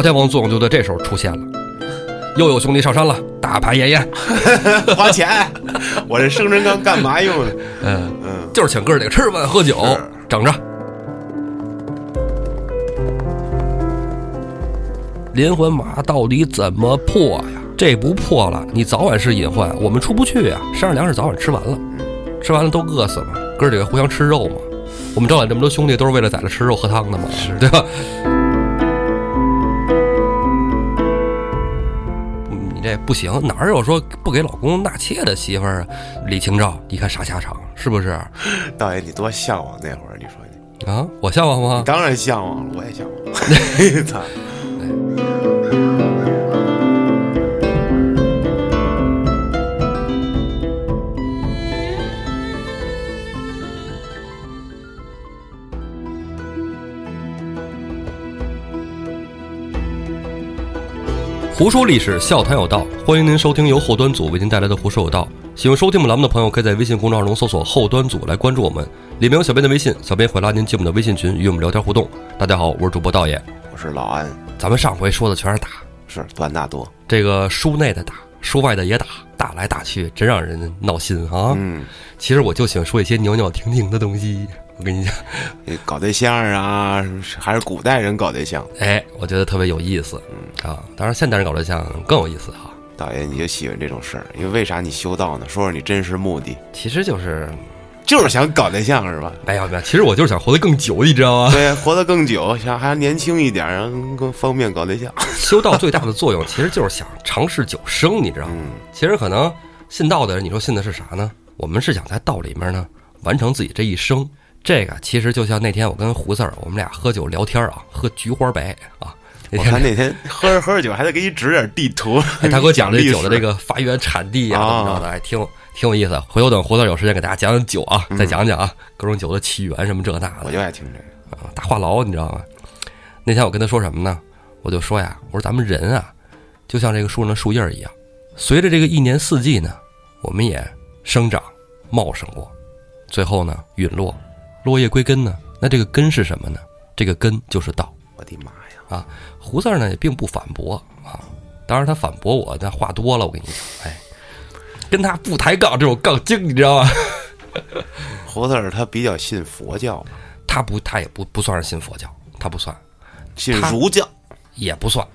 朝天王作用就在这时候出现了。又有兄弟上山了，大排宴宴，花钱，我这生辰纲干嘛用的？嗯，嗯，就是请哥儿几个吃饭喝酒，整着。连环马到底怎么破呀？这不破了，你早晚是隐患，我们出不去呀。山上粮食早晚吃完了，吃完了都饿死了，哥儿几个互相吃肉嘛。我们招揽这么多兄弟，都是为了在这吃肉喝汤的嘛，是对吧？你这不行，哪儿有说不给老公纳妾的媳妇儿啊？李清照，你看啥下场，是不是？大爷，你多向往那会儿，你说你啊，我向往吗？当然向往了，我也向往。胡说历史，笑谈有道，欢迎您收听由后端组为您带来的《胡说有道》。喜欢收听我们栏目的朋友，可以在微信公众号中搜索“后端组”来关注我们，里面有小编的微信，小编会拉您进我们的微信群，与我们聊天互动。大家好，我是主播道爷。我是老安，咱们上回说的全是打，是段大多。这个书内的打，书外的也打，打来打去，真让人闹心啊！嗯，其实我就喜欢说一些袅袅婷婷的东西。我跟你讲，搞对象啊，还是古代人搞对象。哎，我觉得特别有意思嗯啊。当然，现代人搞对象更有意思哈。导演，你就喜欢这种事儿，因为为啥你修道呢？说说你真实目的，其实就是就是想搞对象是吧？没有没有，其实我就是想活得更久，你知道吗？对，活得更久，想还年轻一点，然后更方便搞对象。修道最大的作用其实就是想长世久生，你知道吗？嗯，其实可能信道的人，你说信的是啥呢？我们是想在道里面呢完成自己这一生。这个其实就像那天我跟胡四儿，我们俩喝酒聊天啊，喝菊花白啊。那天我看那天喝着喝着酒，还得给你指点地图。哎，他给我讲这酒的这个发源产地啊，啊怎么着的，哎，挺挺有意思。回头等胡四儿有时间给大家讲讲酒啊，再讲讲啊，各种酒的起源什么这那的我。就爱听这个。啊，大话痨，你知道吗？那天我跟他说什么呢？我就说呀，我说咱们人啊，就像这个树上的树叶儿一样，随着这个一年四季呢，我们也生长茂盛过，最后呢陨落，落叶归根呢，那这个根是什么呢？这个根就是道。我的妈呀！啊，胡四儿呢也并不反驳啊，当然他反驳我，但话多了，我跟你讲，哎，跟他不抬杠，这种杠精，你知道吗？胡四儿他比较信佛教，他不，他也不不算是信佛教，他不算。信儒教。也不算。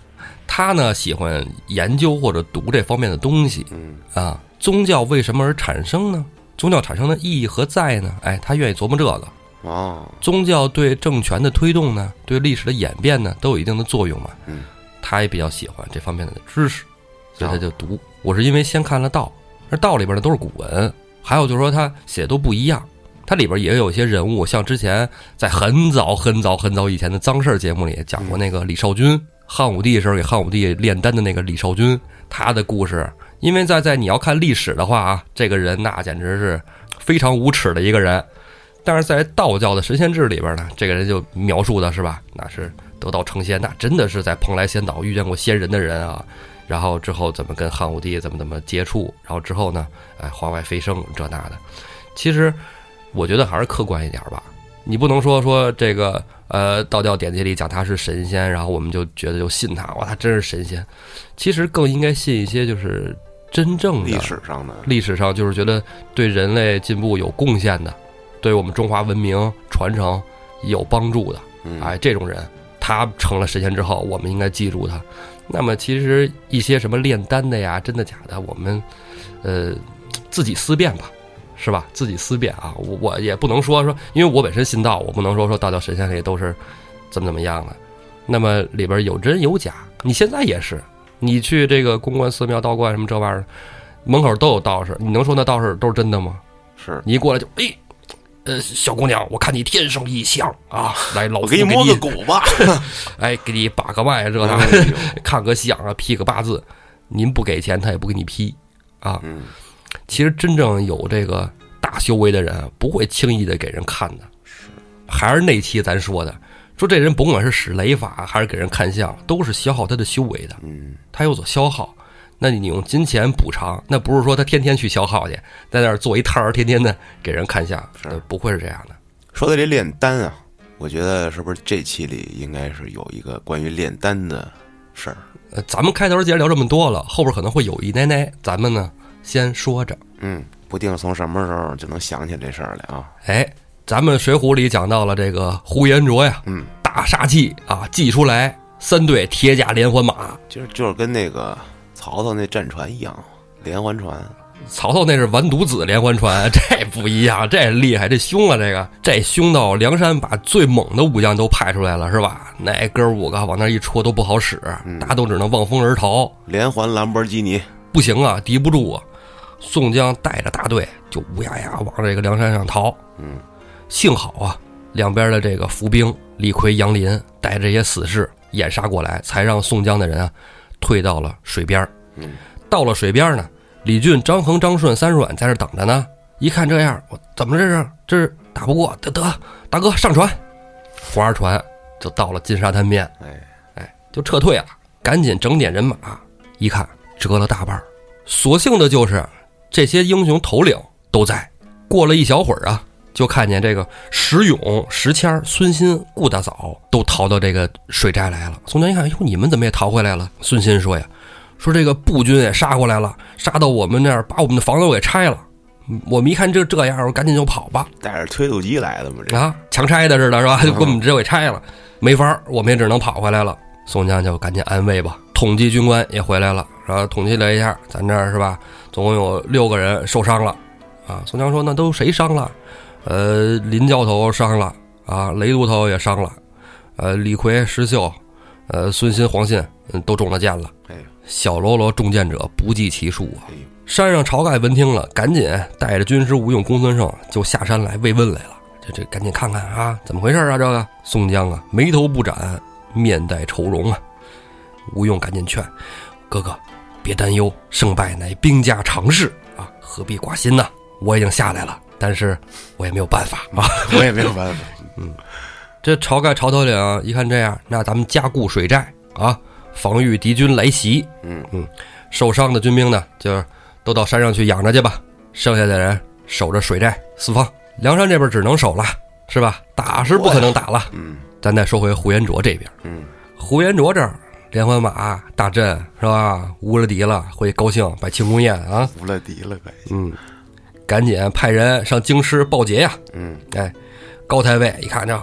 他呢喜欢研究或者读这方面的东西嗯，啊。宗教为什么而产生呢？宗教产生的意义何在呢？哎，他愿意琢磨这个。哦，宗教对政权的推动呢，对历史的演变呢，都有一定的作用嘛。嗯，他也比较喜欢这方面的知识，所以他就读。我是因为先看了道，而道里边呢都是古文，还有就是说他写的都不一样。它里边也有一些人物，像之前在很早很早很早以前的脏事儿节目里讲过那个李少君，汉武帝时候给汉武帝炼丹的那个李少君，他的故事。因为在在你要看历史的话啊，这个人那简直是非常无耻的一个人。但是在道教的神仙志里边呢，这个人就描述的是吧，那是得道成仙，那真的是在蓬莱仙岛遇见过仙人的人啊。然后之后怎么跟汉武帝怎么怎么接触，然后之后呢，哎，皇外飞升这那的。其实我觉得还是客观一点吧，你不能说说这个呃道教典籍里讲他是神仙，然后我们就觉得就信他，哇，他真是神仙。其实更应该信一些就是真正的历史上的历史上就是觉得对人类进步有贡献的，对我们中华文明传承有帮助的，嗯哎，这种人他成了神仙之后，我们应该记住他。那么其实一些什么炼丹的呀，真的假的，我们呃自己思辨吧，是吧？自己思辨啊，我我也不能说说，因为我本身信道，我不能说说道教神仙里都是怎么怎么样的。那么里边有真有假，你现在也是，你去这个公关寺庙、道观什么这玩意儿，门口都有道士，你能说那道士都是真的吗？是你一过来就哎，呃，小姑娘，我看你天生异相啊，来，老夫我给你摸个骨吧。哎，给你把个脉，这那哎呦看个相啊，批个八字，您不给钱，他也不给你批啊。嗯，其实真正有这个大修为的人啊，不会轻易的给人看的。还是那期咱说的，说这人甭管是使雷法还是给人看相，都是消耗他的修为的。嗯，他有所消耗，那你用金钱补偿，那不是说他天天去消耗去，在那儿做一摊儿，天天的给人看相，是呃不会是这样的。说到这炼丹啊，我觉得是不是这期里应该是有一个关于炼丹的事儿，呃，咱们开头既然聊这么多了，后边可能会有一奶奶，咱们呢先说着。嗯，不定从什么时候就能想起这事儿来啊。哎，咱们《水浒》里讲到了这个呼延灼呀，嗯，大杀器啊，祭出来三队铁甲连环马，就是就是跟那个曹操那战船一样，连环船。曹操那是完犊子连环船，这不一样，这厉害，这凶啊，这个这凶到梁山把最猛的武将都派出来了，是吧？那哥五个往那一戳都不好使，大家都只能望风而逃。连环兰博基尼，不行啊，敌不住啊！宋江带着大队就乌压压往这个梁山上逃。嗯，幸好啊，两边的这个伏兵李逵、杨林带着这些死士掩杀过来，才让宋江的人啊退到了水边到了水边儿呢，李俊、张衡、张顺、三阮在这等着呢。一看这样，我怎么这是这是打不过？得得，大哥上船，划着船就到了金沙滩边，哎，哎，就撤退了。赶紧整点人马，一看折了大半儿。所幸的就是这些英雄头领都在。过了一小会儿啊，就看见这个石勇、石谦、孙新、顾大嫂都逃到这个水寨来了。宋江一看，哟，你们怎么也逃回来了？孙新说呀，说这个步军也杀过来了，杀到我们那儿，把我们的房子给拆了。我们一看这这样，我赶紧就跑吧。带着推土机来的嘛，啊，强拆的似的，是吧？就给我们直接给拆了，没法儿，我们也只能跑回来了。宋江就赶紧安慰吧。统计军官也回来了，然后统计了一下，咱这儿是吧，总共有六个人受伤了。啊，宋江说那都谁伤了？呃，林教头伤了啊，雷都头也伤了，呃，李逵、石秀，呃，孙新、黄信，嗯，都中了箭了。哎，小喽啰中箭者不计其数啊！山上晁盖闻听了，赶紧带着军师吴用、公孙胜就下山来慰问来了。这这赶紧看看啊，怎么回事啊？这个宋江啊，眉头不展，面带愁容啊。吴用赶紧劝哥哥，别担忧，胜败乃兵家常事啊，何必挂心呢？我已经下来了，但是我也没有办法啊。我也没有办法。嗯这晁盖晁头领啊一看这样，那咱们加固水寨啊，防御敌军来袭。嗯嗯，受伤的军兵呢，就都到山上去养着去吧。剩下的人守着水寨四方。梁山这边只能守了，是吧？打是不可能打了。嗯咱再说回呼延灼这边，嗯，呼延灼这儿连环马大阵是吧？无了敌了，回去高兴摆庆功宴啊。无了敌了，该。嗯，赶紧派人上京师报捷呀。嗯，哎，高太尉一看这，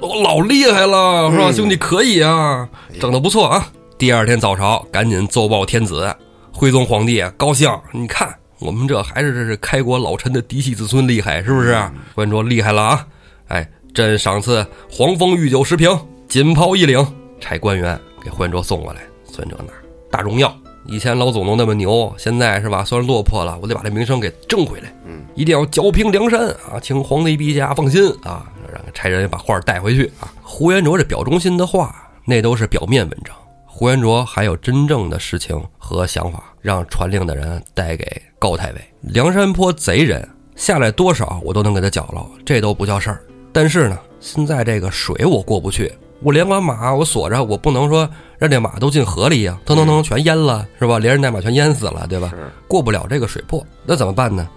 我老厉害了，是吧？嗯兄弟可以啊，整的不错啊。第二天早朝，赶紧奏报天子，徽宗皇帝高兴，你看我们这还是这是开国老臣的嫡系子孙厉害，是不是？呼延灼厉害了啊！哎，朕赏赐黄蜂御酒十瓶，锦袍一领，差官员给呼延灼送过来。孙哲拿大荣耀，以前老祖宗那么牛，现在是吧？虽然落魄了，我得把这名声给挣回来。嗯，一定要剿平梁山啊！请皇帝陛下放心啊，让差人把话带回去啊。胡延灼这表忠心的话，那都是表面文章。胡延灼还有真正的事情和想法，让传令的人带给高太尉。梁山坡贼人下来多少，我都能给他搅了，这都不叫事儿。但是呢，现在这个水我过不去，我连完马我锁着，我不能说让这马都进河里呀、腾腾腾全淹了，是吧？连人带马全淹死了，对吧？是。过不了这个水泊，那怎么办呢？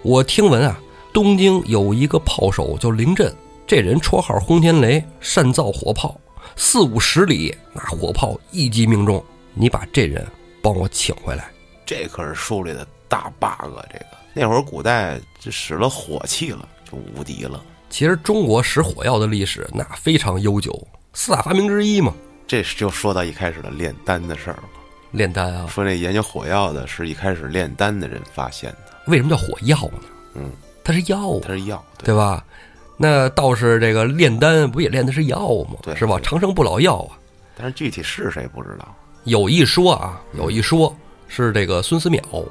我听闻啊，东京有一个炮手叫林震，这人绰号轰天雷，擅造火炮，四五十里那火炮一击命中。你把这人帮我请回来。这可是书里的大 bug，这个那会儿古代就使了火器了，就无敌了。其实中国使火药的历史那非常悠久，四大发明之一嘛。这就说到一开始的炼丹的事儿了。炼丹啊，说那研究火药的是一开始炼丹的人发现的，为什么叫火药呢？嗯，它是药啊，它是药，对对吧？那道士这个炼丹不也炼的是药吗？对是吧？长生不老药啊。但是具体是谁不知道。有一说啊，有一说是这个孙思邈，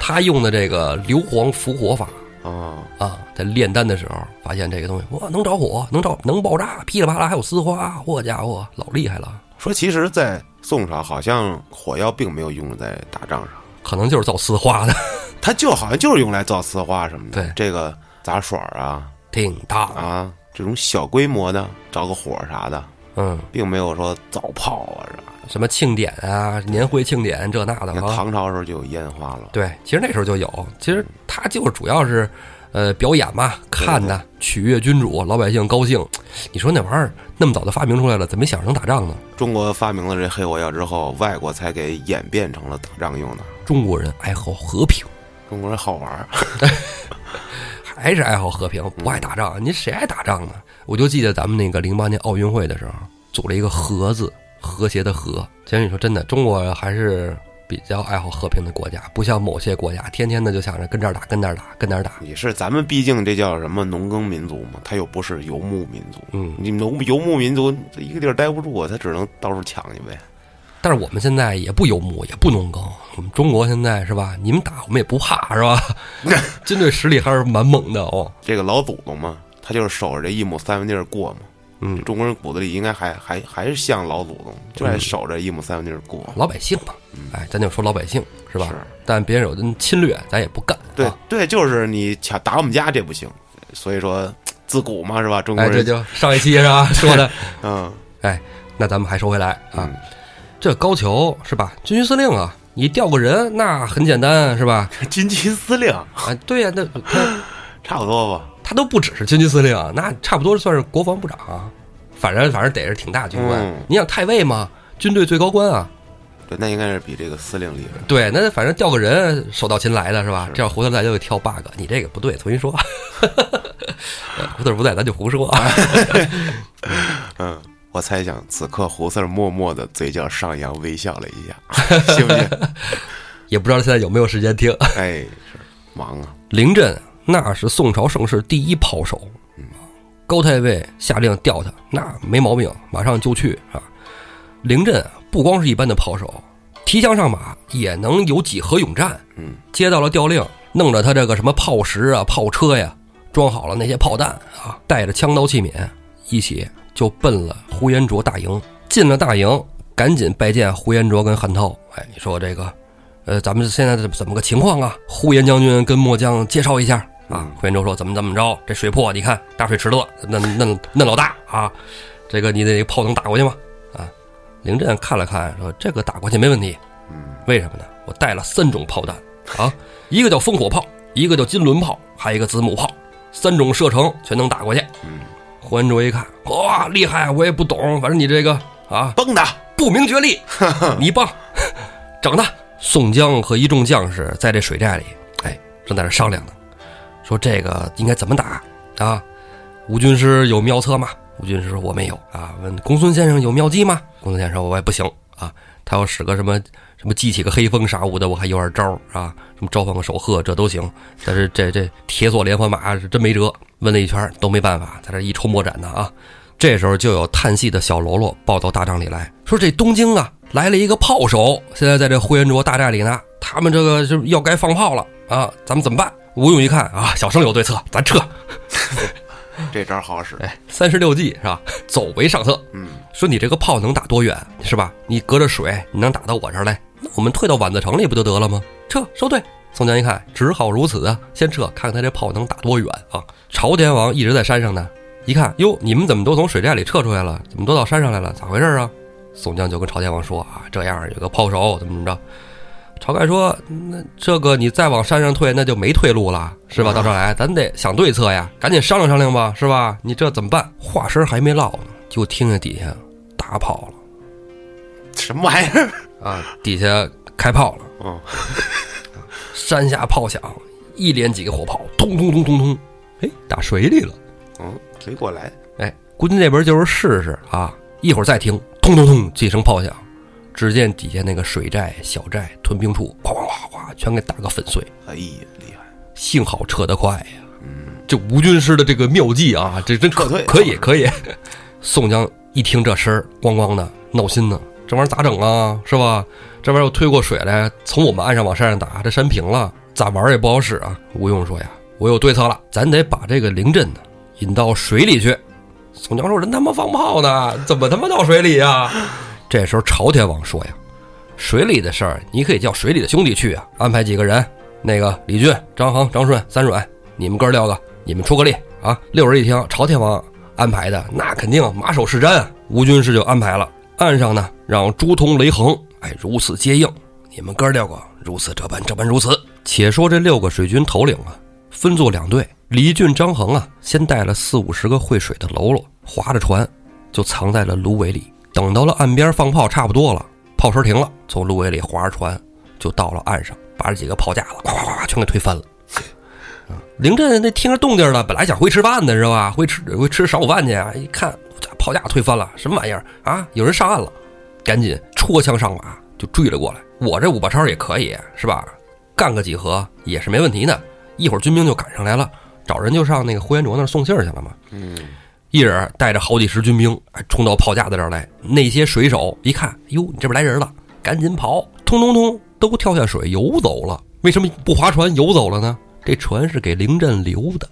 他用的这个硫磺伏火法哦，啊，在炼丹的时候发现这个东西，哇，能着火，能着，能爆炸，噼里啪啦还有丝花，嚯家伙，老厉害了。说其实，在宋朝好像火药并没有用在打仗上，可能就是造丝花的，它就好像就是用来造丝花什么的。对这个杂耍啊挺大。啊，这种小规模的着个火啥的，嗯，并没有说造炮啊啥的。什么庆典啊，年会庆典这那的。唐朝时候就有烟花了。对，其实那时候就有，其实它就是主要是，呃，表演嘛，看呐，取悦君主，老百姓高兴。你说那玩意儿那么早就发明出来了，怎么没想着能打仗呢？中国发明了这黑火药之后，外国才给演变成了打仗用的。中国人爱好和平，中国人好玩儿，还是爱好和平，不爱打仗。您谁爱打仗呢？我就记得咱们那个零八年奥运会的时候，组了一个和字，和谐的和。其实你说真的，中国还是比较爱好和平的国家，不像某些国家，天天的就想着跟这儿打，跟那儿打，跟那儿打。你是咱们毕竟这叫什么农耕民族嘛，他又不是游牧民族。嗯，你农游牧民族一个地儿待不住啊，他只能到处抢去呗。但是我们现在也不游牧，也不农耕。我们中国现在是吧？你们打我们也不怕，是吧？军队实力还是蛮猛的哦。这个老祖宗嘛，他就是守着这一亩三分地儿过嘛。嗯，中国人骨子里应该还还还是像老祖宗，就爱守着一亩三分地儿过。老百姓嘛，哎，咱就说老百姓是吧？是但别人有的侵略，咱也不干。对啊对，就是你抢打我们家这不行，所以说自古嘛是吧？中国哎，这人就上一期是吧 说的。嗯哎，那咱们还说回来啊，嗯，这高俅是吧？军区司令啊，你调个人那很简单是吧？军区司令啊，对呀、那 差不多吧。他都不只是军区司令，那差不多算是国防部长啊。反正反正得是挺大军官。嗯你想太尉嘛，军队最高官啊。对，那应该是比这个司令厉害。对，那反正调个人手到擒来的是吧？是这样回头来就会挑 bug，你这个不对，重新说。胡四不在，咱就胡说啊。嗯，我猜想此刻胡四儿默默的嘴角上扬，微笑了一下，信不信？也不知道现在有没有时间听。哎，是忙啊。凌震那是宋朝盛世第一炮手，高太尉下令调他，那没毛病，马上就去啊。凌震不光是一般的炮手，提枪上马也能有几何勇战。嗯，接到了调令，弄着他这个什么炮石啊、炮车呀，装好了那些炮弹啊，带着枪刀器皿，一起就奔了呼延灼大营。进了大营，赶紧拜见呼延灼跟韩涛。哎，你说这个，呃，咱们现在怎怎么个情况啊？呼延将军跟末将介绍一下啊。呼延灼说：“怎么怎么着？这水泊，你看大水池子，那嫩嫩老大啊，这个你得炮能打过去吗？”啊，林震看了看，说：“这个打过去没问题。嗯，为什么呢？我带了三种炮弹啊，一个叫烽火炮，一个叫金轮炮，还有一个子母炮，三种射程全能打过去。”嗯，呼延灼一看，哇，厉害！我也不懂，反正你这个啊，崩的！不明觉厉，你棒，整的！宋江和一众将士在这水寨里，哎，正在这商量呢，说这个应该怎么打啊？吴军师有妙策吗？吴军师说我没有啊。问公孙先生有妙计吗？公孙先生我也不行啊，他要使个什么什么激起个黑风啥物的，我还有点招啊，什么召唤个守鹤这都行，但是这这铁索连环马是真没辙。问了一圈都没办法，在这一筹莫展呢啊。这时候就有叹息的小喽啰报到大帐里来说：“这东京啊，来了一个炮手，现在在这呼延灼大寨里呢。他们这个是要该放炮了啊，咱们怎么办？”吴用一看啊，小生有对策，咱撤。这招好使。哎，三十六计是吧？走为上策。嗯，说你这个炮能打多远是吧？你隔着水，你能打到我这儿来？那我们退到宛子城里不就得了吗？撤，收队。宋江一看，只好如此啊，先撤，看看他这炮能打多远啊！朝天王一直在山上呢，一看，哟，你们怎么都从水寨里撤出来了？怎么都到山上来了？咋回事啊？宋江就跟朝天王说啊，这样有个炮手怎么怎么着。晁盖说：“那这个你再往山上退，那就没退路了，是吧？到这儿来，咱得想对策呀，赶紧商量商量吧，是吧？你这怎么办？”话声还没落呢，就听见底下打炮了 什么玩意儿？啊！底下开炮了，嗯，山下炮响，一连几个火炮，通通通通通，哎，打水里了。嗯，水过来。哎，估计那边就是试试啊，一会儿再听，通通通几声炮响，只见底下那个水寨、小寨、屯兵处，哗哗哗哗，全给打个粉碎。哎呀，厉害！幸好撤得快呀！嗯，这吴军师的这个妙计啊，这真撤退可以可以。宋江一听这声儿，咣咣的闹心呢，这玩意儿咋整啊？是吧？这玩意儿又推过水来，从我们岸上往山上打，这山平了，咋玩儿也不好使啊。吴用说呀：“我有对策了，咱得把这个凌震呢引到水里去。”宋江说：“人他妈放炮呢，怎么他妈到水里呀？”这时候朝天王说呀：“水里的事儿，你可以叫水里的兄弟去啊，安排几个人，那个李俊、张衡、张顺、三阮，你们哥六个，你们出个力啊！”六人一听，朝天王安排的，那肯定马首是瞻啊。吴军师就安排了，岸上呢让朱仝、雷横，哎，如此接应。你们哥六个如此这般这般如此。且说这六个水军头领啊，分作两队。李俊、张衡啊，先带了四五十个会水的喽啰，划着船就藏在了芦苇里。等到了岸边放炮差不多了，炮声停了，从芦苇里划着船就到了岸上，把这几个炮架子咵咵咵全给推翻了。林震那听着动静了，本来想回吃饭的是吧？回吃回吃晌午饭去啊！一看炮架推翻了，什么玩意儿啊？有人上岸了，赶紧戳枪上马就追了过来。我这五把超也可以是吧？干个几合也是没问题的。一会儿军兵就赶上来了，找人就上那个呼延灼那儿送信儿去了嘛。嗯，一人带着好几十军兵，哎，冲到炮架子这儿来。那些水手一看，哟，你这边来人了，赶紧跑！通通通，都跳下水游走了。为什么不划船游走了呢？这船是给凌震留的，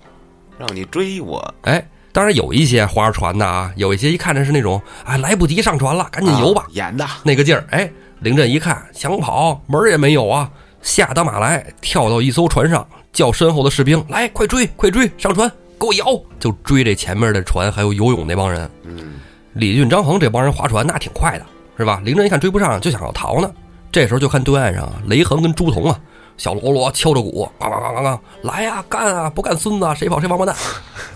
让你追我。哎，当然有一些划着船的啊，有一些一看着是那种，哎，来不及上船了，赶紧游吧，演的那个劲儿。哎，凌震一看想跑，门儿也没有啊，下得马来，跳到一艘船上，叫身后的士兵来，快追，快追，上船，给我摇，就追这前面的船，还有游泳那帮人。嗯，李俊、张衡这帮人划船那挺快的，是吧？凌震一看追不上，就想要逃呢。这时候就看对岸上啊，雷横跟朱仝啊，小喽啰敲着鼓，咣咣咣咣咣，来呀，干啊！不干孙子，谁跑谁王八蛋！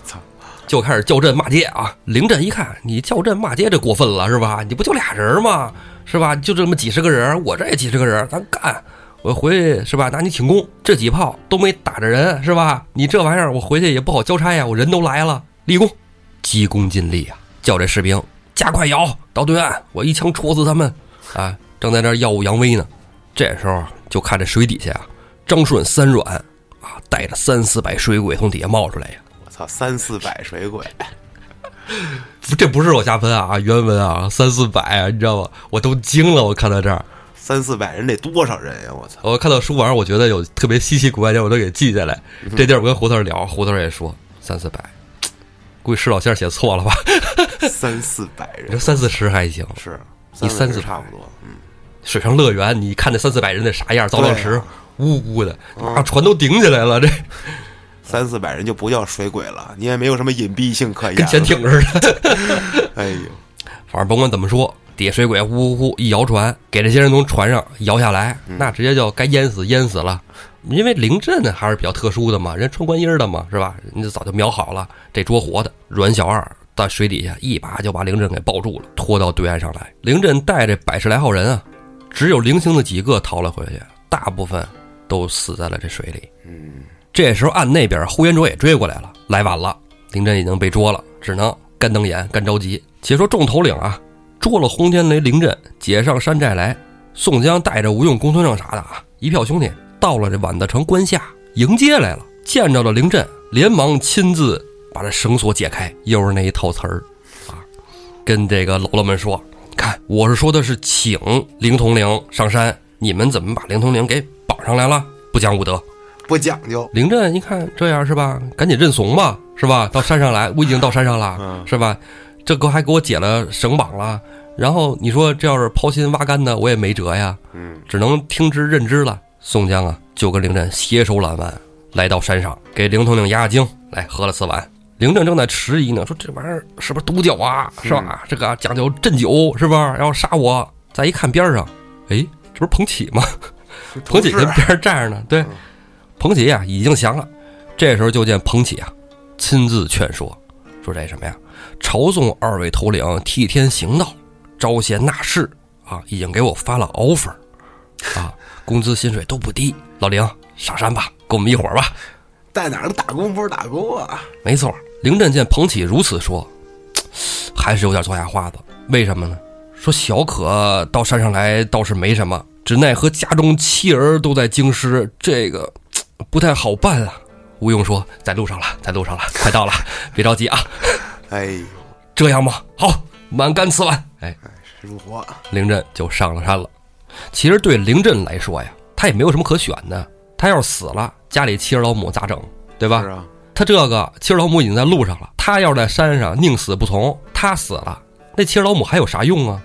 操！就开始叫阵骂街啊！凌震一看，你叫阵骂街这过分了是吧？你不就俩人吗？是吧？就这么几十个人，我这也几十个人，咱干！我回去是吧？拿你请功，这几炮都没打着人是吧？你这玩意儿我回去也不好交差呀，我人都来了，立功，急功近利啊！叫这士兵加快摇到对岸，我一枪戳死他们！啊，正在这耀武扬威呢，这时候就看这水底下啊，张顺、三软啊，带着三四百水鬼从底下冒出来呀。我操，三四百水鬼，这不是我瞎喷啊，原文啊，三四百啊，你知道吗？我都惊了，我看到这儿，三四百人得多少人呀？我操！我看到书玩，我觉得有特别稀奇古怪的，我都给记下来。这地儿我跟胡头聊，胡头也说三四百，估计石老先生写错了吧？三四百人你说，三四十还行，是你三四差不多。嗯，水上乐园，你看那三四百人那啥样，造浪池呜呜的，啊，船都顶起来了，这 三四百人就不叫水鬼了，你也没有什么隐蔽性可言。跟潜艇似的。哎呦，反正甭管怎么说，底下水鬼呼呼呼一摇船，给这些人从船上摇下来，那直接就该淹死淹死了。因为凌震呢还是比较特殊的嘛，人穿观音的嘛，是吧？人家早就瞄好了这捉活的。阮小二在水底下一把就把凌震给抱住了，拖到对岸上来。凌震带着百十来号人啊，只有零星的几个逃了回去，大部分都死在了这水里。嗯，这时候岸那边呼延灼也追过来了，来晚了，凌震已经被捉了，只能干瞪眼，干着急。且说众头领啊，捉了轰天雷凌震，解上山寨来。宋江带着吴用、公孙胜啥的啊，一票兄弟到了这宛子城关下迎接来了，见着了凌震，连忙亲自把这绳索解开，又是那一套词儿啊，跟这个喽啰们说：“看，我是说的是请凌统领上山，你们怎么把凌统领给绑上来了？不讲武德！”不讲究。凌震一看这样是吧，赶紧认怂吧，是吧？到山上来，我已经到山上了，嗯是吧？这哥还给我解了绳绑了，然后你说这要是抛心挖肝的，我也没辙呀，嗯，只能听之任之了。宋江啊，就跟凌震携手揽腕，来到山上，给凌统领压压惊，来喝了四碗。凌震正在迟疑呢，说这玩意儿是不是毒酒啊？是吧？这个讲究鸩酒是吧？要杀我。再一看边上，哎，这不是彭起吗？彭起跟边上站着呢，对。彭起呀、已经降了，这时候就见彭起啊亲自劝说，说这什么呀？朝宋二位头领替天行道，招贤纳士啊，已经给我发了 offer，啊，工资薪水都不低。老林上山吧，跟我们一伙儿吧。在哪儿打工不是打工啊？没错，凌震见彭起如此说，还是有点做牙花子。为什么呢？说小可到山上来倒是没什么，只奈何家中妻儿都在京师，这个 不太好办啊。吴用说：“在路上了，在路上了，快到了，别着急啊。哎呦，这样吧，好，满干瓷碗。”哎，如火，凌震就上了山了。其实对凌震来说呀，他也没有什么可选的。他要是死了，家里妻儿老母咋整？对吧？是啊，他这个妻儿老母已经在路上了，他要是在山上宁死不从，他死了，那妻儿老母还有啥用啊？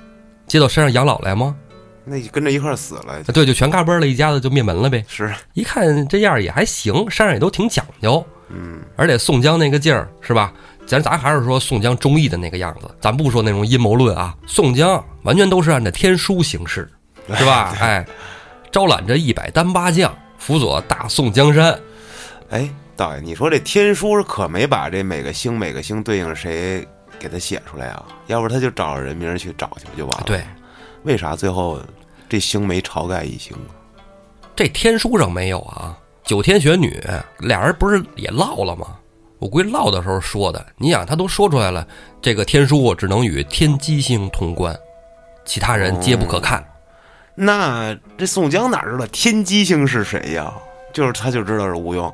接到山上养老来吗？那就跟着一块儿死了，啊对，就全嘎嘣了，一家子就灭门了呗。是，一看这样也还行，山上也都挺讲究，嗯，而且宋江那个劲儿是吧？咱咱还是说宋江忠义的那个样子，咱不说那种阴谋论啊。宋江完全都是按照天书行事，是吧？哎，招揽着一百单八将，辅佐大宋江山。哎，导演，你说这天书可没把这每个星每个星对应谁给他写出来啊？要不他就找人名去找去不就完了？对，为啥最后这星没晁盖一星啊？这天书上没有啊。九天玄女俩人不是也唠了吗？我估计唠的时候说的。你想，他都说出来了，这个天书只能与天机星通关，其他人皆不可看。那这宋江哪知道天机星是谁呀？就是他就知道是吴用，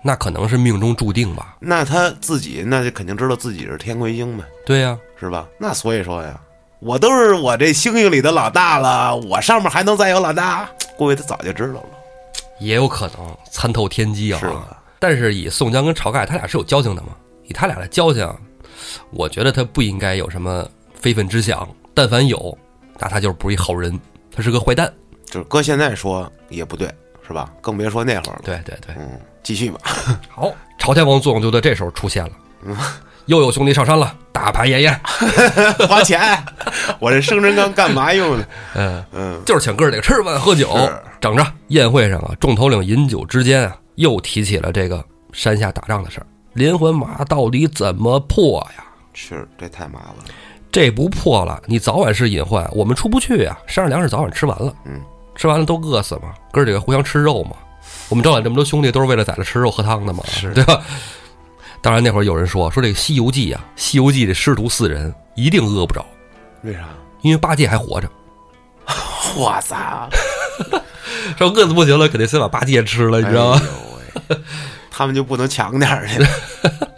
那可能是命中注定吧。那他自己那就肯定知道自己是天魁星呗，对呀、是吧？那所以说呀，我都是我这星星里的老大了，我上面还能再有老大？估计他早就知道了，也有可能参透天机啊。是吧？但是以宋江跟晁盖他俩是有交情的嘛，以他俩的交情，我觉得他不应该有什么非分之想。但凡有，那他就是不是一好人，他是个坏蛋。就是搁现在说也不对，是吧？更别说那会儿了。对对对，嗯，继续吧。好，朝天王作用就在这时候出现了。又有兄弟上山了，大排宴宴。花钱，我这生辰纲干嘛用的？嗯，嗯，就是请哥儿几个吃饭喝酒，整着。宴会上啊，众头领饮酒之间啊，又提起了这个山下打仗的事儿。连环马到底怎么破呀？是这太麻烦了。这不破了，你早晚是隐患，我们出不去呀。山上粮食早晚吃完了，嗯，吃完了都饿死嘛。哥几个互相吃肉嘛。我们招揽这么多兄弟，都是为了在这吃肉喝汤的嘛，是对吧？当然那会儿有人说说这个《西游记》啊，《西游记》这师徒四人一定饿不着，为啥？因为八戒还活着。我操！说饿死不行了，肯定先把八戒吃了，你知道吗？他们就不能强点儿去？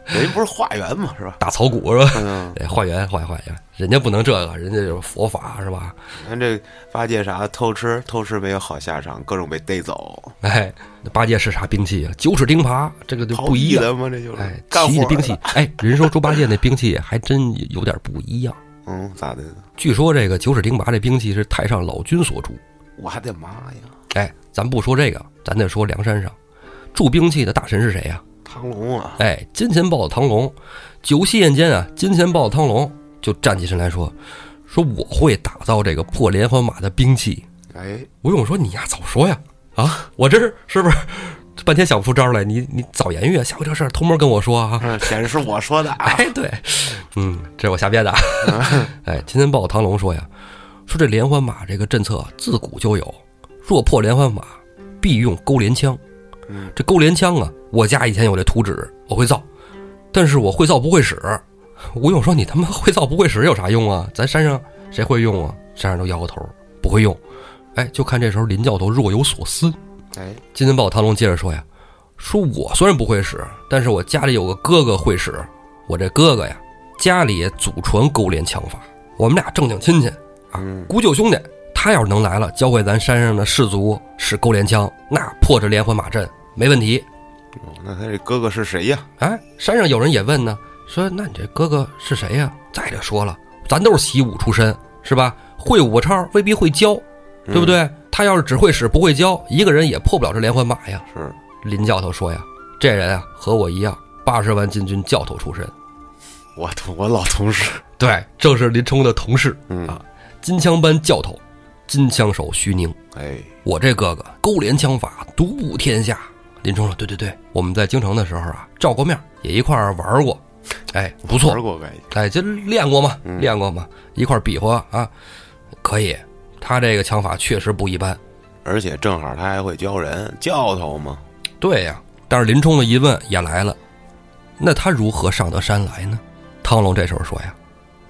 人家不是化缘嘛，是吧？打草谷是吧？嗯，对，化缘化缘化缘，人家不能这个，人家有佛法是吧？你看这八戒啥偷吃，偷吃没有好下场，各种被逮走，哎，那八戒是啥兵器啊？九齿钉耙，这个就不一样。这就是哎，干活奇的兵器，哎，人说猪八戒那兵器还真有点不一样。嗯，咋的？据说这个九齿钉耙这兵器是太上老君所铸。我的妈呀！哎，咱不说这个，咱得说梁山上铸兵器的大神是谁呀、唐龙啊，哎，金钱豹子唐龙，酒席宴间啊，金钱豹子唐龙就站起身来说：“说我会打造这个破连环马的兵器。哎，”吴用说：“你呀，早说呀！啊，我这是是不是半天想不出招来？你你早言语啊！下回这事儿偷摸跟我说啊！”嗯显然是我说的啊。哎，对，嗯，这是我瞎编的。哎，金钱豹唐龙说呀，说这连环马这个政策自古就有，若破连环马，必用钩镰枪。嗯，这钩镰枪啊，我家以前有这图纸，我会造，但是我会造不会使。吴用说：“你他妈会造不会使有啥用啊？咱山上谁会用啊？”山上都摇个头，不会用。哎，就看这时候林教头若有所思。哎，金钱豹唐龙接着说呀：“说我虽然不会使，但是我家里有个哥哥会使。我这哥哥呀，家里也祖传钩镰枪法，我们俩正经亲戚啊，嗯姑舅兄弟。他要是能来了，教会咱山上的士卒使钩镰枪，那破这连环马阵没问题。哦那他这哥哥是谁呀？哎，山上有人也问呢，说那你这哥哥是谁呀？再者说了，咱都是习武出身，是吧？会武超未必会教，对不对？他要是只会使不会教，一个人也破不了这连环马呀。是林教头说呀，这人啊和我一样，八十万禁军教头出身。我同我老同事。对，正是林冲的同事嗯啊，金枪班教头，金枪手徐宁。哎，我这哥哥勾连枪法独步天下。林冲说：“对对对，我们在京城的时候啊，照过面，也一块儿玩过，哎，不错玩，过。哎，就练过嘛，嗯练过嘛，一块儿比划啊，可以。他这个枪法确实不一般。而且正好他还会教人，教头嘛。对呀，但是林冲的疑问也来了，那他如何上得山来呢？汤龙这时候说呀，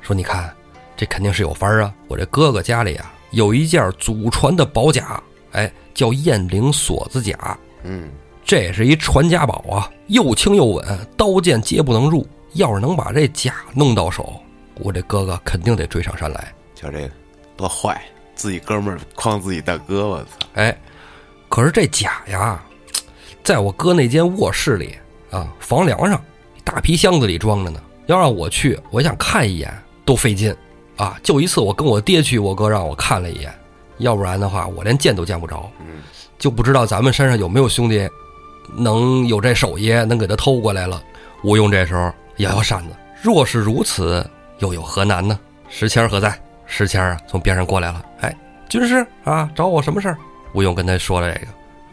说你看，这肯定是有法儿啊。我这哥哥家里啊有一件祖传的宝甲，哎，叫雁翎锁子甲，嗯，这也是一传家宝啊，又轻又稳，刀剑皆不能入。要是能把这甲弄到手，我这哥哥肯定得追上山来。瞧这个多坏，自己哥们儿诓自己大哥，我操！哎，可是这甲呀，在我哥那间卧室里啊，房梁上大皮箱子里装着呢。要让我去，我想看一眼都费劲啊！就一次，我跟我爹去，我哥让我看了一眼，要不然的话，我连见都见不着。嗯，就不知道咱们山上有没有兄弟能有这手艺，能给他偷过来了。吴用这时候摇摇扇子，若是如此，又有何难呢？石谦何在？石谦啊，从边上过来了。哎，军师啊，找我什么事儿？吴用跟他说了这个，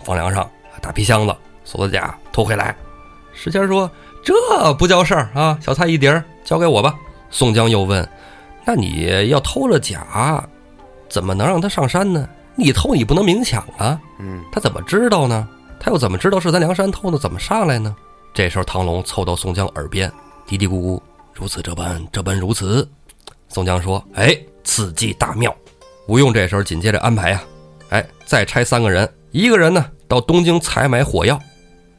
房梁上大皮箱子、锁子甲偷回来。石谦说：“这不叫事儿啊，小菜一碟，交给我吧。”宋江又问：“那你要偷了甲，怎么能让他上山呢？你偷你不能明抢啊，嗯，他怎么知道呢？他又怎么知道是咱梁山偷的？怎么上来呢？”这时候唐龙凑到宋江耳边，嘀嘀咕咕：“如此这般，这般如此。”宋江说：“哎，此计大妙。”吴用这时候紧接着安排呀，哎，再差三个人，一个人呢到东京采买火药，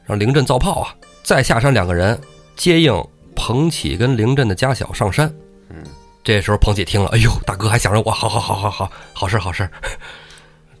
让凌振造炮啊，再下山两个人接应彭起跟凌振的家小上山。嗯，这时候彭起听了，哎呦，大哥还想着我，好好好好好，好事好事。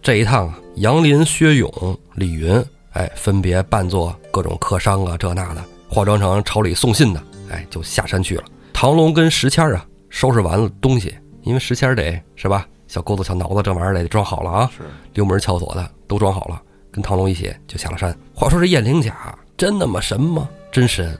这一趟，杨林、薛勇、李云，哎，分别扮作各种客商啊，这那的，化妆成朝里送信的，哎，就下山去了。唐龙跟石谦啊。收拾完了东西，因为石谦得是吧？小钩子、小挠子这玩意儿得装好了啊，是溜门撬锁的都装好了，跟唐龙一起就下了山。话说这燕翎甲真那么神吗？真神！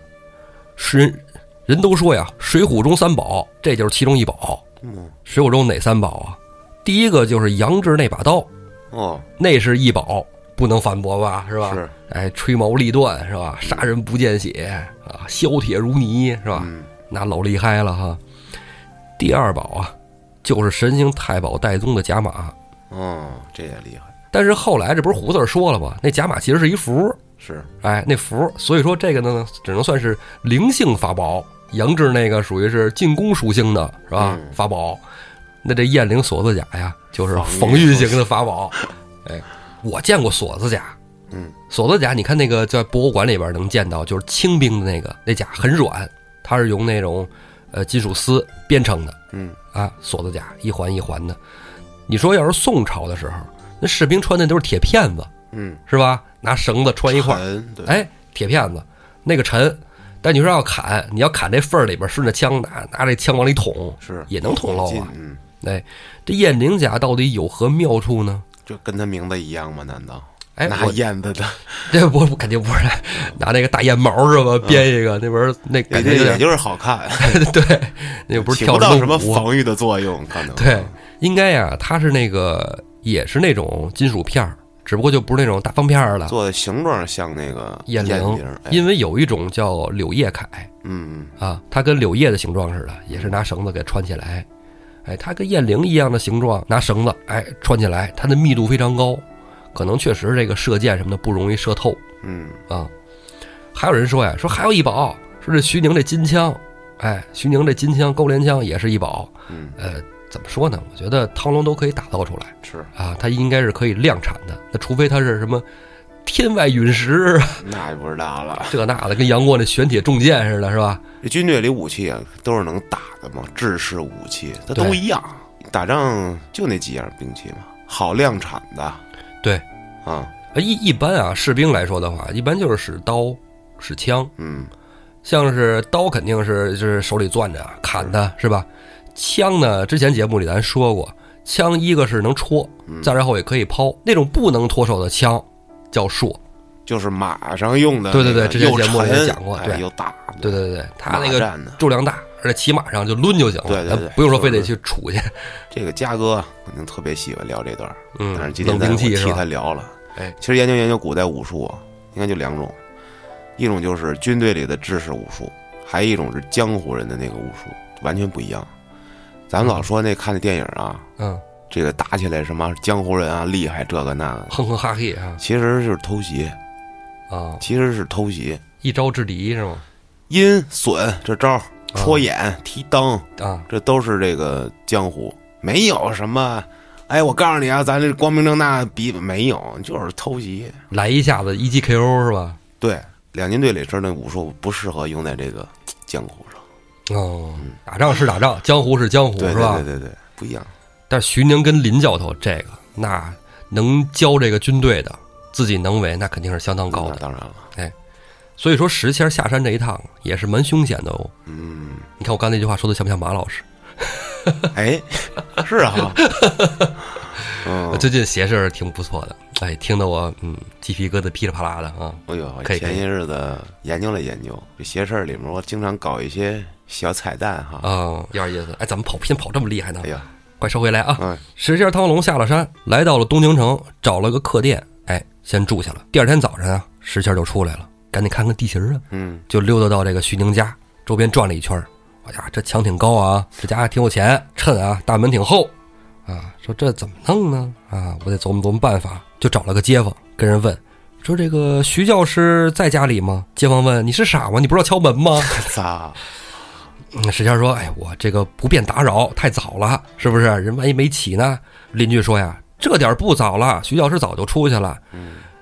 是人人都说呀，《水浒》中三宝，这就是其中一宝。嗯，《水浒》中哪三宝啊？第一个就是杨志那把刀，哦，那是一宝，不能反驳吧？是吧？是，哎，吹毛立断是吧？杀人不见血啊，削铁如泥是吧？嗯，那老厉害了哈。第二宝啊，就是神行太保戴宗的甲马。哦，这也厉害，但是后来这不是胡四说了吗？那甲马其实是一符，是，哎，那符，所以说这个呢，只能算是灵性法宝。杨志那个属于是进攻属性的，是吧？嗯法宝。那这燕翎锁子甲呀，就是防御型的法宝。哎，我见过锁子甲，嗯，锁子甲，你看那个在博物馆里边能见到，就是清兵的那个那甲很软，它是用那种呃金属丝编成的。嗯，啊，锁子甲一环一环的。你说要是宋朝的时候，那士兵穿的都是铁片子，嗯，是吧？拿绳子穿一块哎，铁片子那个沉。但你说要砍，你要砍这缝儿里边，顺着枪拿拿这枪往里捅，是也能捅漏啊。进嗯，哎，这雁翎甲到底有何妙处呢？就跟他名字一样吗？难道？哎，拿我燕子的，这不肯定不是拿那个大燕毛是吧？编一个 那边儿那感觉也就是好看，对，那不是起跳不到什么防御的作用，可能对，应该呀，它是那个也是那种金属片儿，只不过就不是那种大方片儿了。做的形状像那个燕翎因为有一种叫柳叶铠嗯啊，它跟柳叶的形状似的，也是拿绳子给穿起来。哎，它跟雁翎一样的形状，拿绳子哎穿起来，它的密度非常高，可能确实这个射箭什么的不容易射透嗯啊。还有人说呀，说还有一宝，说这徐宁这金枪，哎，徐宁这金枪勾连枪也是一宝。嗯，呃，怎么说呢？我觉得汤龙都可以打造出来。是，啊，它应该是可以量产的。那除非它是什么天外陨石。那就不知道了。这那的，跟杨过那玄铁重剑似的，是吧？这军队里武器啊，都是能打的嘛，制式武器，它都一样。打仗就那几样兵器嘛，好量产的。对，啊，呃一一般啊，士兵来说的话，一般就是使刀、使枪，嗯。像是刀肯定是就是手里攥着砍的，是。吧？枪呢，之前节目里咱说过，枪一个是能戳，嗯，再然后也可以抛，那种不能脱手的枪叫槊。就是马上用的那个，对对对之前又节目里也沉讲过又大，对对对对，它那个重量大，而且骑马上就抡就行了，对对对不用说非得就是去杵去。这个嘉哥肯定特别喜欢聊这段，嗯但是，今天我替？他聊了。哎，其实研究研究古代武术啊，应该就两种，一种就是军队里的制式武术，还有一种是江湖人的那个武术，完全不一样。咱们老说那看的电影啊，嗯，这个打起来什么江湖人啊厉害这个那个，哼哼哈嘿啊其实就是偷袭，啊，其实是偷袭，一招制敌是吗？阴损这招，戳眼、提灯，啊，这都是这个江湖，没有什么。哎，我告诉你啊，咱这光明正大比没有，就是偷袭。来一下子一击 KO 是吧？对，两军对垒时那武术不适合用在这个江湖上，哦，打仗是打仗，江湖是江湖对是吧对？对对对，不一样。但是徐宁跟林教头这个，那能教这个军队的，自己能为，那肯定是相当高的。当然了，哎所以说石谦下山这一趟也是蛮凶险的哦。嗯，你看我刚才那句话说的像不像马老师？哎，是啊，嗯，最近邪事儿挺不错的，哎，听得我嗯鸡皮疙瘩噼里啪啦的啊。哎呦，可以前些日子研究了研究这邪事儿里面，我经常搞一些小彩蛋哈。啊，有点意思。哎，怎么跑偏跑这么厉害呢哎？呀，快收回来啊！嗯，石仙汤龙下了山，来到了东京城，找了个客店，哎，先住下了。第二天早晨啊，石仙就出来了，赶紧看看地形啊，嗯就溜达到这个徐宁家周边转了一圈儿。哎呀，这墙挺高啊，这家还挺有钱，趁啊，大门挺厚，啊，说这怎么弄呢？啊，我得琢磨琢磨办法。就找了个街坊跟人问，说这个徐教师在家里吗？街坊问你是傻吗？你不知道敲门吗？操，嗯石谦说：“哎，我这个不便打扰，太早了，是不是？人万一没起呢？”邻居说：“呀，这点儿不早了，徐教师早就出去了。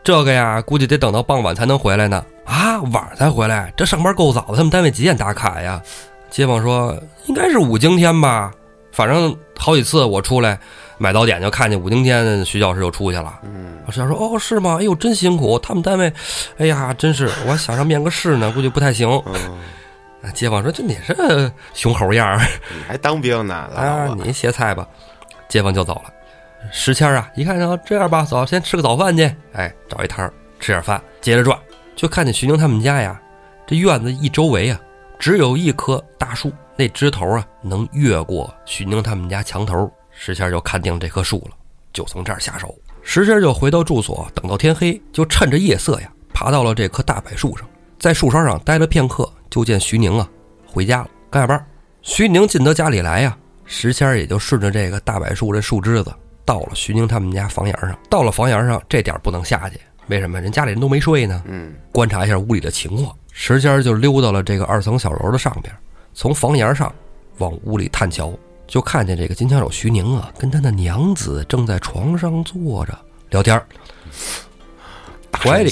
这个呀，估计得等到傍晚才能回来呢。啊，晚上才回来，这上班够早的。他们单位几点打卡呀？”街坊说：“应该是五更天吧，反正好几次我出来买早点就看见五更天徐教师就出去了。”嗯石谦说：“哦，是吗？哎呦，真辛苦，他们单位，哎呀，真是，我想上面个试呢，估计不太行。”嗯，啊 街坊说：“就你这熊猴样儿。”你还当兵呢，啊，你歇菜吧。街坊就走了。石谦啊，一看啊，这样吧，走，先吃个早饭去。哎，找一摊儿吃点饭，接着转，就看见徐宁他们家呀，这院子一周围啊，只有一棵大树，那枝头啊能越过徐宁他们家墙头。石谦就看定这棵树了，就从这儿下手。石谦就回到住所，等到天黑，就趁着夜色呀，爬到了这棵大柏树上，在树梢上待了片刻，就见徐宁啊回家了，刚下班。徐宁进得家里来呀，石谦儿也就顺着这个大柏树这树枝子到了徐宁他们家房檐上。到了房檐上，这点儿不能下去，为什么？人家里人都没睡呢。嗯观察一下屋里的情况，石谦儿就溜到了这个二层小楼的上边，从房檐上往屋里探瞧，就看见这个金枪手徐宁啊，跟他的娘子正在床上坐着聊天儿。怀里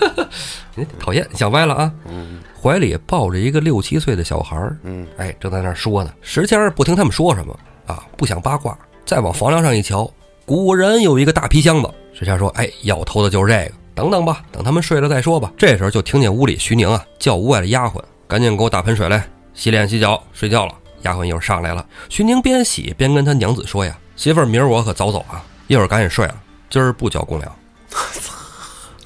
你讨厌，想歪了啊！嗯怀里抱着一个六七岁的小孩儿，嗯哎，正在那儿说呢。石谦儿不听他们说什么啊，不想八卦，再往房梁上一瞧，果然有一个大皮箱子。石谦说：“哎，要偷的就是这个。等等吧，等他们睡了再说吧。”这时候就听见屋里徐宁啊叫屋外的丫鬟：“赶紧给我打盆水来，洗脸洗脚，睡觉了。”丫鬟一会儿上来了，徐宁边洗边跟他娘子说：“呀，媳妇儿，明儿我可早走啊，一会儿赶紧睡了，今儿不交公粮。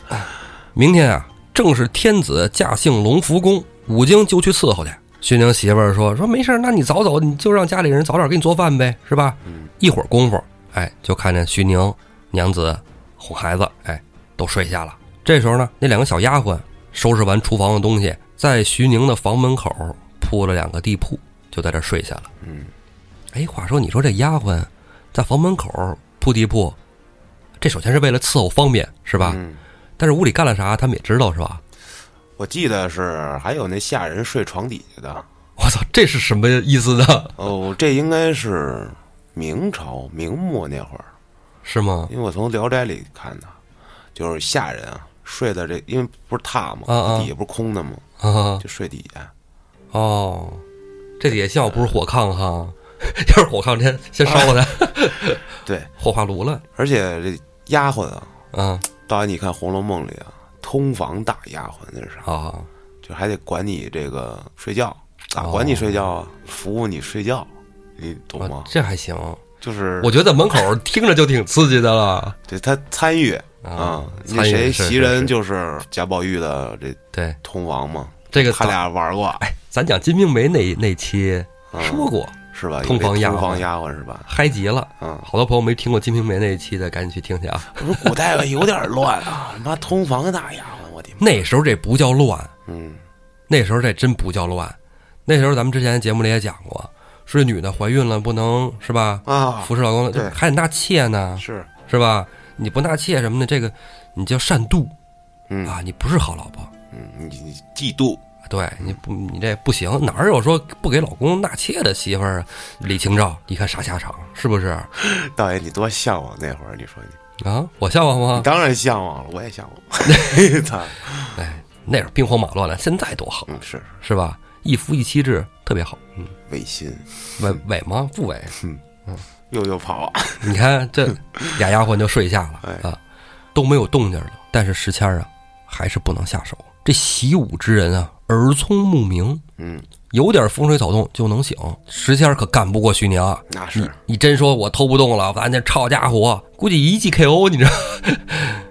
明天啊，正是天子驾幸龙福宫，武经就去伺候去。徐宁媳妇儿说：“说没事儿，那你早走，你就让家里人早点给你做饭呗，是吧？”嗯一会儿功夫，哎，就看见徐宁娘子哄孩子，哎，都睡下了。这时候呢，那两个小丫鬟收拾完厨房的东西，在徐宁的房门口铺了两个地铺，就在这儿睡下了。嗯，哎，话说你说这丫鬟在房门口铺地铺，这首先是为了伺候方便，是吧？嗯但是屋里干了啥，他们也知道，是吧？我记得是还有那下人睡床底下的我操，这是什么意思呢？哦，这应该是明朝明末那会儿，是吗？因为我从《聊斋》里看的，就是下人啊睡在这，因为不是榻嘛，啊啊底下不是空的吗？啊，就睡底下。哦，这底下幸好不是火炕哈，要是火炕，先先烧了它，对，火化炉了。而且这丫鬟啊，嗯导演你看《红楼梦》里啊，通房大丫鬟那是啥？啊，就还得管你这个睡觉，咋哦管你睡觉啊？服务你睡觉，你懂啊吗？这还行。就是我觉得在门口听着就挺刺激的了。对他参与啊那谁袭人就是贾宝玉的这对，通房嘛，这个他俩玩过哎，咱讲《金瓶梅》那那期啊说过，是吧？通房丫鬟通房丫鬟是吧？嗨极了。嗯，好多朋友没听过《金瓶梅》那一期的，赶紧去听去啊。我说古代有点乱啊，他妈通房大丫鬟，我的妈！那时候这不叫乱，嗯那时候这真不叫乱。那时候咱们之前节目里也讲过，说这女的怀孕了不能是吧？啊，服侍老公对还得纳妾呢，是是吧？你不纳妾什么的，这个你叫善妒嗯啊，你不是好老婆。嗯，你你嫉妒，对，你不你这不行，哪儿有说不给老公纳妾的媳妇儿啊？李清照，你看啥下场，是不是？导演你多向往那会儿，你说你，啊，我向往吗？当然向往了，我也向往。操，哎，那时候兵荒马乱了，现在多好，嗯，是是吧？一夫一妻制特别好，嗯，违心，违违吗？不违，嗯嗯。又又跑，你看这俩丫鬟就睡下了哎啊，都没有动静了。但是时迁啊，还是不能下手。这习武之人啊，耳聪目明，嗯，有点风吹草动就能醒。石谦儿可干不过徐宁啊！那是，你真说我偷不动了，咱这抄家伙，估计一记 KO，你知道？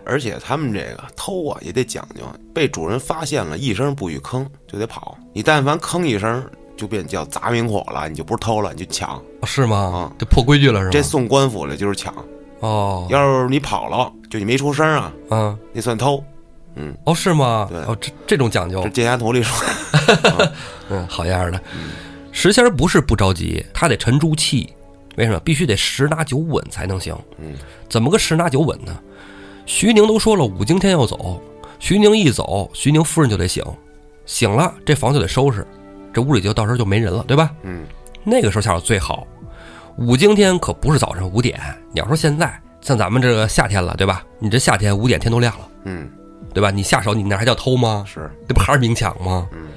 而且他们这个偷啊也得讲究，被主人发现了，一声不许吭就得跑。你但凡吭一声，就变叫砸明火了，你就不是偷了，你就抢。是吗啊？这破规矩了是吗？这送官府了就是抢，哦，要是你跑了，就你没出声啊，嗯，那算偷。嗯，哦，是吗？对哦，这这种讲究这，剑侠图里说，嗯，好样的。石仙儿不是不着急，他得沉住气，为什么？必须得十拿九稳才能行。嗯，怎么个十拿九稳呢？徐宁都说了，五更天要走，徐宁一走，徐宁夫人就得醒，醒了这房就得收拾，这屋里就到时候就没人了，对吧？嗯，那个时候下手最好。五更天可不是早上五点，你要说现在像咱们这个夏天了，对吧？你这夏天五点天都亮了，嗯，对吧？你下手你那还叫偷吗？是，这不还是明抢吗？嗯，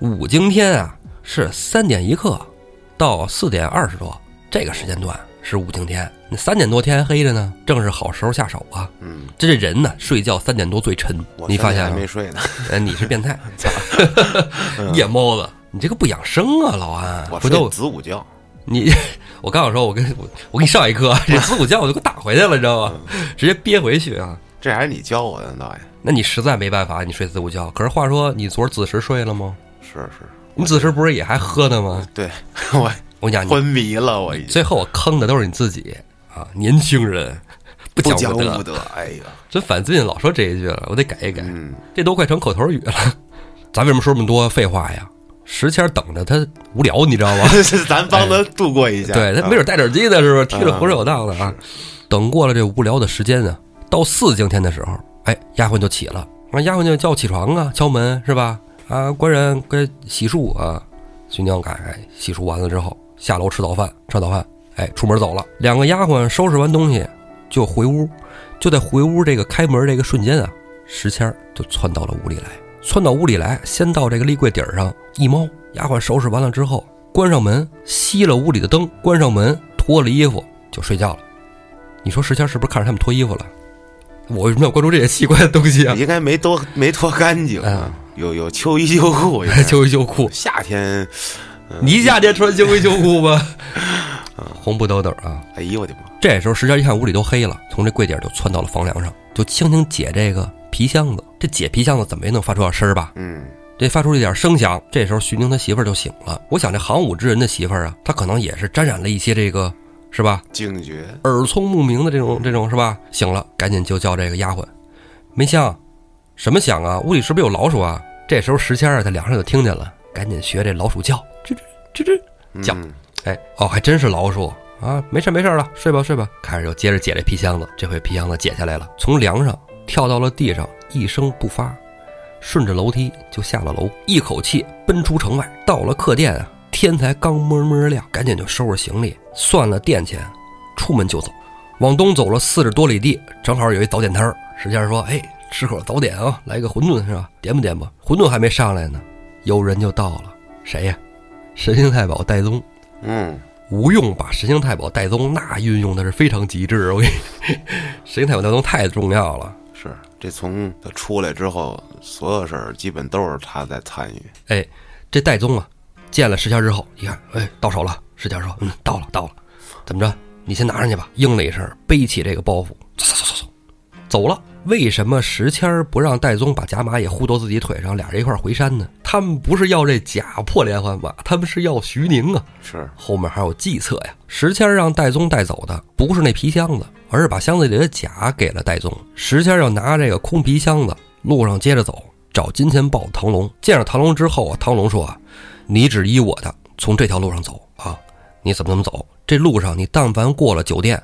五更天啊是三点一刻到四点二十多这个时间段是五更天，那三点多天还黑着呢，正是好时候下手啊。嗯，这这人呢，睡觉三点多最沉，你发现了吗现在还没？睡呢，呃，你是变态，夜猫子，你这个不养生啊，老安我，睡子午觉，你，我刚想说，我跟我我给你上一课，这子午觉我就给我打回去了，你知道吗？直接憋回去啊。这还是你教我的，导演，那你实在没办法，你睡四五觉。可是话说，你昨儿子时睡了吗？是是，你子时不是也还喝呢吗？对我我讲，你昏迷了，我已经最后我坑的都是你自己啊！年轻人不不讲武德，哎呀，真反最近老说这一句了，我得改一改，嗯，这都快成口头语了。咱为什么说这么多废话呀？石谦等着他无聊，你知道吗？咱帮他度过一下，对他没准戴耳机呢，是不是？听着浑水有道的啊。等过了这无聊的时间啊，到四更天的时候，哎，丫鬟就起了，啊，丫鬟就叫起床啊，敲门是吧？啊，官人该洗漱啊。徐娘赶哎，洗漱完了之后，下楼吃早饭，吃早饭，哎，出门走了。两个丫鬟收拾完东西就回屋，就在回屋这个开门这个瞬间啊，石谦儿就窜到了屋里来。窜到屋里来，先到这个立柜顶上一猫。丫鬟收拾完了之后，关上门，熄了屋里的灯，关上门，脱了衣服就睡觉了。你说石谦是不是看着他们脱衣服了？我为什么要关注这些奇怪的东西啊？应该没多没脱干净啊，有有秋衣秋裤，秋衣秋裤，夏天，你夏天穿秋衣秋裤吗？红不兜兜啊！哎呦我的妈，这时候石谦一看屋里都黑了，从这柜底就窜到了房梁上，就轻轻解这个皮箱子。这解皮箱子怎么也能发出点声儿吧？嗯，这发出一点声响。这时候徐宁他媳妇儿就醒了。我想这行武之人的媳妇儿啊，她可能也是沾染了一些这个，是吧？警觉，耳聪目明的这种这种是吧？醒了，赶紧就叫这个丫鬟，梅香，什么响啊？屋里是不是有老鼠啊？这时候石谦儿在梁上就听见了，赶紧学这老鼠叫，吱吱吱吱。叫嗯哎，哦，还真是老鼠啊！没事没事了，睡吧睡吧。开始又接着解这皮箱子，这回皮箱子解下来了，从梁上跳到了地上，一声不发，顺着楼梯就下了楼，一口气奔出城外，到了客店啊，天才刚摸摸亮，赶紧就收拾行李，算了店钱，出门就走。往东走了四十多里地，正好有一早点摊儿。石先生说：“哎，吃口早点啊，来个馄饨是吧？点吧点吧。”馄饨还没上来呢，有人就到了，谁呀？神行太保戴宗。嗯，吴用把神行太保戴宗那运用的是非常极致，我跟你，神行太保戴宗太重要了。是这从他出来之后，所有事儿基本都是他在参与，哎，这戴宗啊，见了石谦之后，一看，哎，到手了。石谦说：“嗯，到了，到了。怎么着？你先拿上去吧。”应了一声，背起这个包袱，走走走走走，走了。为什么石谦不让戴宗把甲马也护到自己腿上，俩人一块回山呢？他们不是要这假破连环马，他们是要徐宁啊。是后面还有计策呀。石谦让戴宗带走的不是那皮箱子，而是把箱子里的甲给了戴宗。石谦要拿这个空皮箱子，路上接着走，找金钱豹唐龙。见着唐龙之后啊，唐龙说啊：“你只依我的，从这条路上走啊，你怎么怎么走？这路上你但凡过了酒店，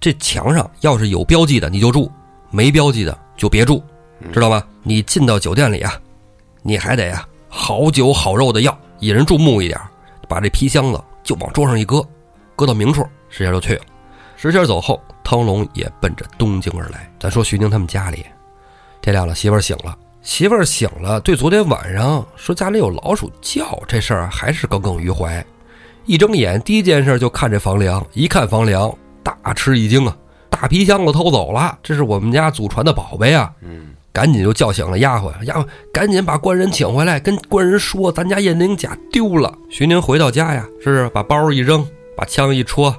这墙上要是有标记的你就住，没标记的就别住，知道吗？你进到酒店里啊，你还得啊好酒好肉的要，引人注目一点。”把这皮箱子就往桌上一搁，搁到明处，石谦就去了。石谦走后，汤龙也奔着东京而来。咱说徐宁他们家里，天亮了媳妇儿醒了，媳妇儿醒了，对昨天晚上说家里有老鼠叫这事儿还是耿耿于怀。一睁眼，第一件事就看这房梁，一看房梁，大吃一惊啊！大皮箱子偷走了，这是我们家祖传的宝贝啊！嗯，赶紧就叫醒了丫鬟，丫鬟赶紧把官人请回来，跟官人说咱家燕翎甲丢了。徐宁回到家呀，是把包一扔，把枪一戳，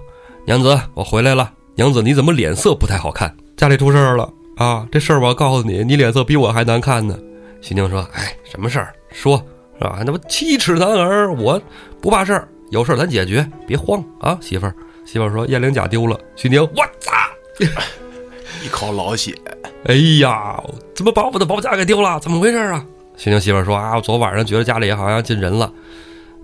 娘子，我回来了。娘子，你怎么脸色不太好看？家里出事儿了啊！这事儿我告诉你，你脸色比我还难看呢。徐宁说：“哎，什么事儿？说是吧？那不七尺男儿，我不怕事儿，有事儿咱解决，别慌啊，媳妇儿。”媳妇儿说：“燕翎甲丢了。”徐宁，我操！一口老血。哎呀，怎么把我的宝甲给丢了？怎么回事啊？徐宁媳妇儿说啊，我昨晚上觉得家里好像进人了，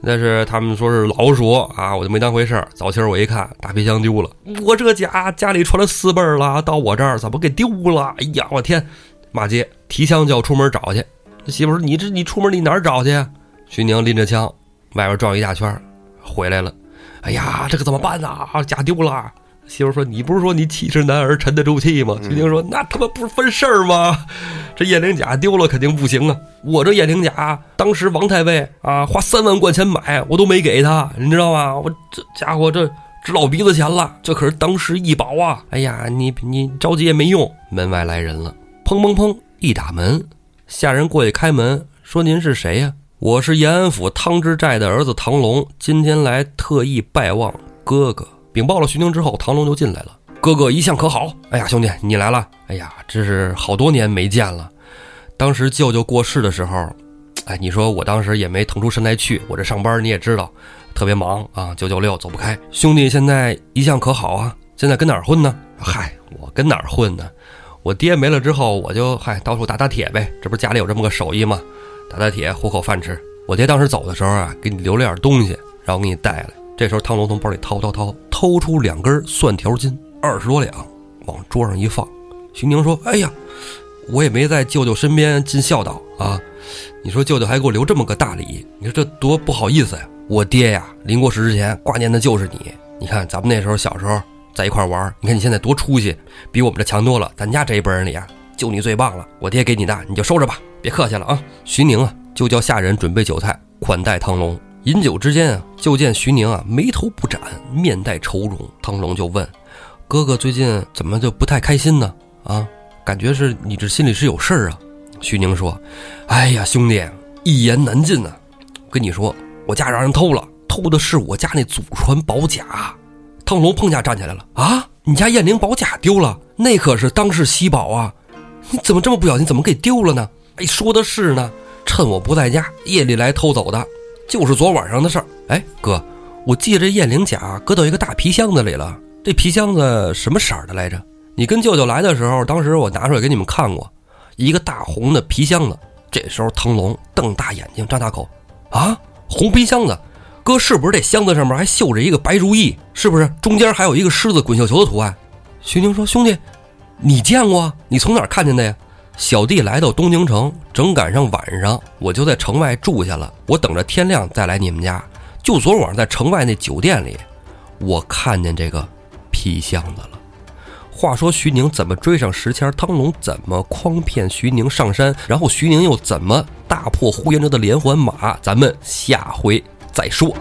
但是他们说是老鼠啊，我就没当回事儿。早起我一看，大皮箱丢了，我这甲家里传了四辈了，到我这儿怎么给丢了？哎呀，我天！骂街，提枪就要出门找去。媳妇说：“你这你出门你哪儿找去？”徐宁拎着枪，外边转一大圈，回来了。哎呀，这可怎么办呐？家丢了。媳妇说：“你不是说你七十男儿沉得住气吗？”徐宁说：“那他妈不是分事儿吗？这验灵甲丢了肯定不行啊！我这验灵甲当时王太尉啊花三万贯钱买，我都没给他，你知道吗？我这家伙这值老鼻子钱了，这可是当时一宝啊！哎呀，你你着急也没用。门外来人了，砰砰砰一打门，下人过去开门，说：“您是谁呀？”我是延安府汤之寨的儿子唐龙，今天来特意拜望哥哥。禀报了徐宁之后，唐龙就进来了。哥哥一向可好？哎呀，兄弟你来了！哎呀，这是好多年没见了。当时舅舅过世的时候，哎，你说我当时也没腾出身来去。我这上班你也知道，特别忙啊，九九六走不开。兄弟现在一向可好啊？现在跟哪儿混呢？嗨，我跟哪儿混呢？我爹没了之后，我就嗨到处打打铁呗。这不是家里有这么个手艺吗？打打铁糊口饭吃。我爹当时走的时候啊，给你留了点东西，让我给你带来。这时候，汤龙从包里掏掏掏，掏出两根蒜条筋，二十多两，往桌上一放。徐宁说：“哎呀，我也没在舅舅身边尽孝道啊！你说舅舅还给我留这么个大礼，你说这多不好意思呀！我爹呀，临过世之前挂念的就是你。你看咱们那时候小时候在一块玩，你看你现在多出息，比我们这强多了。咱家这一辈人里啊，就你最棒了。我爹给你的，你就收着吧，别客气了啊！”徐宁啊，就叫下人准备酒菜款待汤龙。饮酒之间啊，就见徐宁啊眉头不展，面带愁容。汤龙就问：“哥哥最近怎么就不太开心呢？啊，感觉是你这心里是有事儿啊？”徐宁说：“哎呀，兄弟，一言难尽呐。跟你说，我家让人偷了，偷的是我家那祖传宝甲。”汤龙碰下站起来了：“啊，你家燕翎宝甲丢了？那可是当世稀宝啊！你怎么这么不小心？怎么给丢了呢？哎，说的是呢，趁我不在家，夜里来偷走的。”就是昨晚上的事儿。哎，哥，我记得这燕翎甲搁到一个大皮箱子里了。这皮箱子什么色儿的来着？你跟舅舅来的时候，当时我拿出来给你们看过，一个大红的皮箱子。这时候，腾龙瞪大眼睛，张大口：“啊，红皮箱子，哥是不是这箱子上面还绣着一个白如意？是不是中间还有一个狮子滚绣球的图案？”徐宁说：“兄弟，你见过？你从哪儿看见的呀？”小弟来到东京城，正赶上晚上，我就在城外住下了。我等着天亮再来你们家。就昨晚在城外那酒店里，我看见这个皮箱子了。话说徐宁怎么追上石谦？汤龙怎么诓骗徐宁上山？然后徐宁又怎么大破呼延灼的连环马？咱们下回再说。